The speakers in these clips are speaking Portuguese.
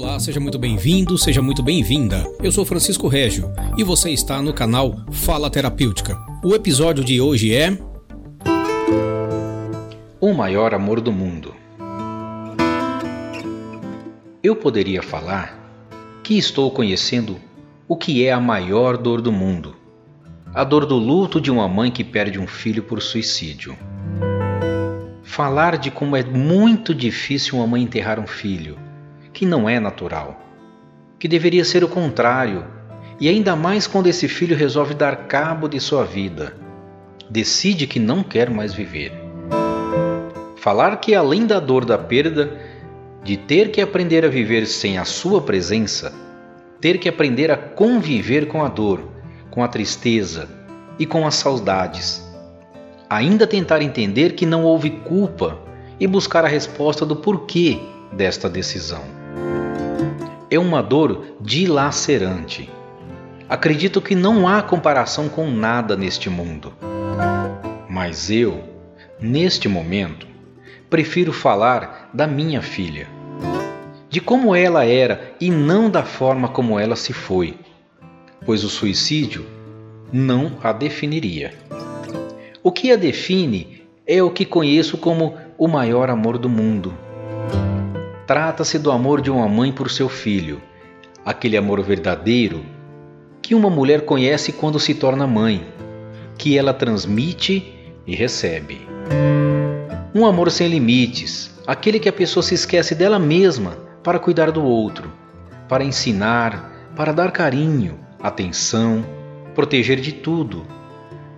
Olá, seja muito bem-vindo, seja muito bem-vinda. Eu sou Francisco Régio e você está no canal Fala Terapêutica. O episódio de hoje é. O maior amor do mundo. Eu poderia falar que estou conhecendo o que é a maior dor do mundo: a dor do luto de uma mãe que perde um filho por suicídio. Falar de como é muito difícil uma mãe enterrar um filho que não é natural, que deveria ser o contrário, e ainda mais quando esse filho resolve dar cabo de sua vida, decide que não quer mais viver. Falar que além da dor da perda, de ter que aprender a viver sem a sua presença, ter que aprender a conviver com a dor, com a tristeza e com as saudades. Ainda tentar entender que não houve culpa e buscar a resposta do porquê desta decisão é uma dor dilacerante. Acredito que não há comparação com nada neste mundo. Mas eu, neste momento, prefiro falar da minha filha, de como ela era e não da forma como ela se foi, pois o suicídio não a definiria. O que a define é o que conheço como o maior amor do mundo Trata-se do amor de uma mãe por seu filho, aquele amor verdadeiro que uma mulher conhece quando se torna mãe, que ela transmite e recebe. Um amor sem limites, aquele que a pessoa se esquece dela mesma para cuidar do outro, para ensinar, para dar carinho, atenção, proteger de tudo.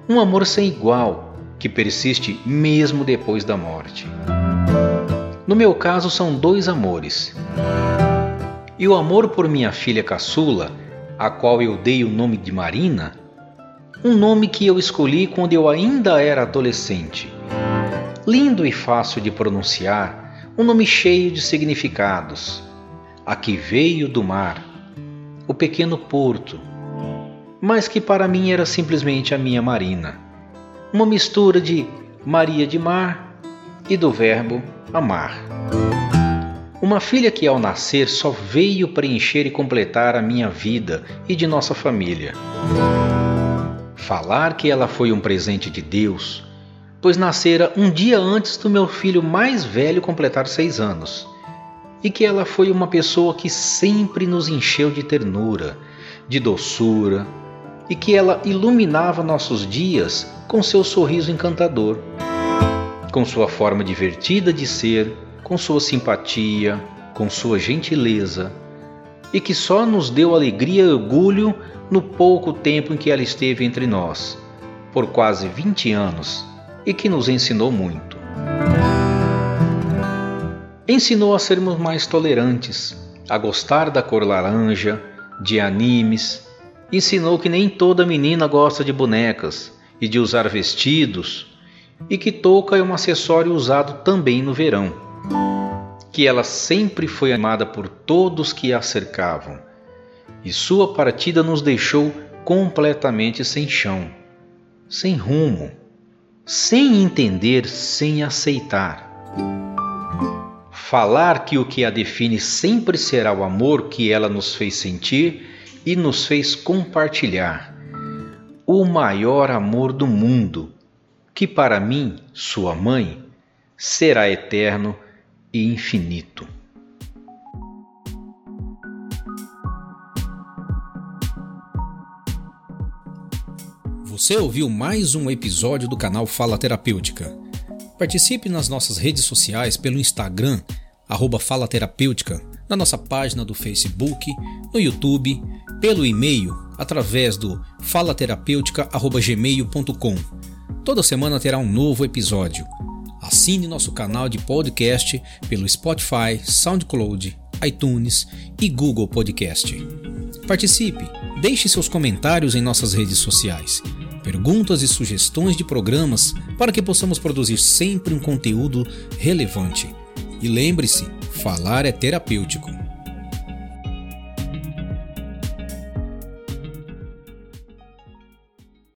Um amor sem igual, que persiste mesmo depois da morte. No meu caso, são dois amores. E o amor por minha filha caçula, a qual eu dei o nome de Marina, um nome que eu escolhi quando eu ainda era adolescente. Lindo e fácil de pronunciar, um nome cheio de significados. A que veio do mar, o pequeno porto, mas que para mim era simplesmente a minha Marina. Uma mistura de Maria de Mar e do verbo amar. Uma filha que ao nascer só veio preencher e completar a minha vida e de nossa família. Falar que ela foi um presente de Deus, pois nascera um dia antes do meu filho mais velho completar seis anos, e que ela foi uma pessoa que sempre nos encheu de ternura, de doçura, e que ela iluminava nossos dias com seu sorriso encantador com sua forma divertida de ser, com sua simpatia, com sua gentileza, e que só nos deu alegria e orgulho no pouco tempo em que ela esteve entre nós, por quase 20 anos, e que nos ensinou muito. Ensinou a sermos mais tolerantes, a gostar da cor laranja, de animes, ensinou que nem toda menina gosta de bonecas e de usar vestidos e que touca é um acessório usado também no verão. Que ela sempre foi amada por todos que a cercavam, e sua partida nos deixou completamente sem chão, sem rumo, sem entender, sem aceitar. Falar que o que a define sempre será o amor que ela nos fez sentir e nos fez compartilhar. O maior amor do mundo que para mim, sua mãe, será eterno e infinito. Você ouviu mais um episódio do canal Fala Terapêutica. Participe nas nossas redes sociais pelo Instagram, arroba Fala Terapêutica, na nossa página do Facebook, no YouTube, pelo e-mail, através do falaterapêutica.gmail.com Toda semana terá um novo episódio. Assine nosso canal de podcast pelo Spotify, SoundCloud, iTunes e Google Podcast. Participe, deixe seus comentários em nossas redes sociais, perguntas e sugestões de programas para que possamos produzir sempre um conteúdo relevante. E lembre-se, falar é terapêutico.